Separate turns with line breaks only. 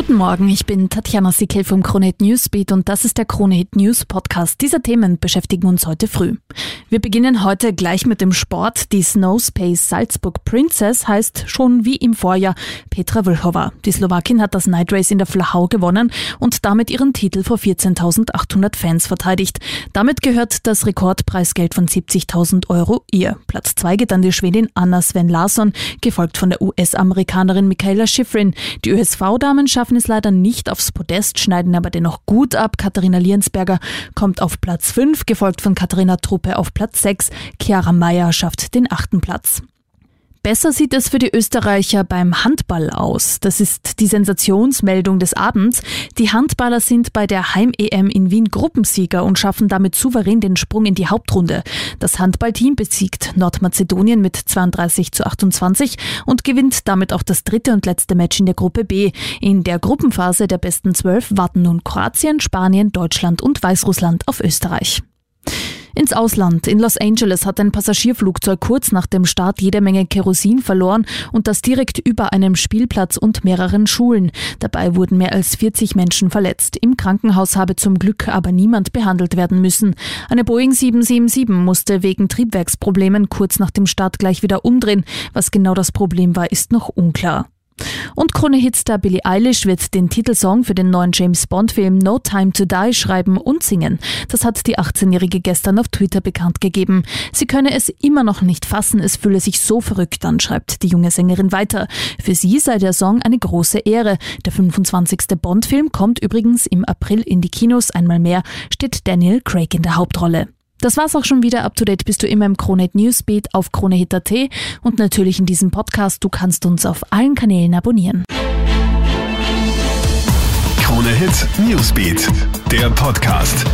Guten Morgen, ich bin Tatjana Sickel vom Kronehit Newsbeat und das ist der Kronehit News Podcast. Diese Themen beschäftigen uns heute früh. Wir beginnen heute gleich mit dem Sport. Die Snowspace Salzburg Princess heißt schon wie im Vorjahr Petra Vlhova. Die Slowakin hat das Night Race in der Flachau gewonnen und damit ihren Titel vor 14.800 Fans verteidigt. Damit gehört das Rekordpreisgeld von 70.000 Euro ihr. Platz zwei geht an die Schwedin Anna Sven Larsson, gefolgt von der US-Amerikanerin Michaela Schifrin. Die ÖSV-Damen schaffen es leider nicht aufs Podest, schneiden aber dennoch gut ab. Katharina Liensberger kommt auf Platz 5, gefolgt von Katharina Truppe auf Platz 6. Chiara Meyer schafft den achten Platz. Besser sieht es für die Österreicher beim Handball aus. Das ist die Sensationsmeldung des Abends. Die Handballer sind bei der Heim-EM in Wien Gruppensieger und schaffen damit souverän den Sprung in die Hauptrunde. Das Handballteam besiegt Nordmazedonien mit 32 zu 28 und gewinnt damit auch das dritte und letzte Match in der Gruppe B. In der Gruppenphase der besten zwölf warten nun Kroatien, Spanien, Deutschland und Weißrussland auf Österreich. Ins Ausland. In Los Angeles hat ein Passagierflugzeug kurz nach dem Start jede Menge Kerosin verloren und das direkt über einem Spielplatz und mehreren Schulen. Dabei wurden mehr als 40 Menschen verletzt. Im Krankenhaus habe zum Glück aber niemand behandelt werden müssen. Eine Boeing 777 musste wegen Triebwerksproblemen kurz nach dem Start gleich wieder umdrehen. Was genau das Problem war, ist noch unklar. Und Krone-Hitstar Billie Eilish wird den Titelsong für den neuen James Bond-Film No Time to Die schreiben und singen. Das hat die 18-Jährige gestern auf Twitter bekannt gegeben. Sie könne es immer noch nicht fassen, es fühle sich so verrückt an, schreibt die junge Sängerin weiter. Für sie sei der Song eine große Ehre. Der 25. Bond-Film kommt übrigens im April in die Kinos. Einmal mehr steht Daniel Craig in der Hauptrolle. Das war's auch schon wieder. Up to date bist du immer im Kronehit Newsbeat auf kronehit.at und natürlich in diesem Podcast. Du kannst uns auf allen Kanälen abonnieren.
Kronehit Newsbeat, der Podcast.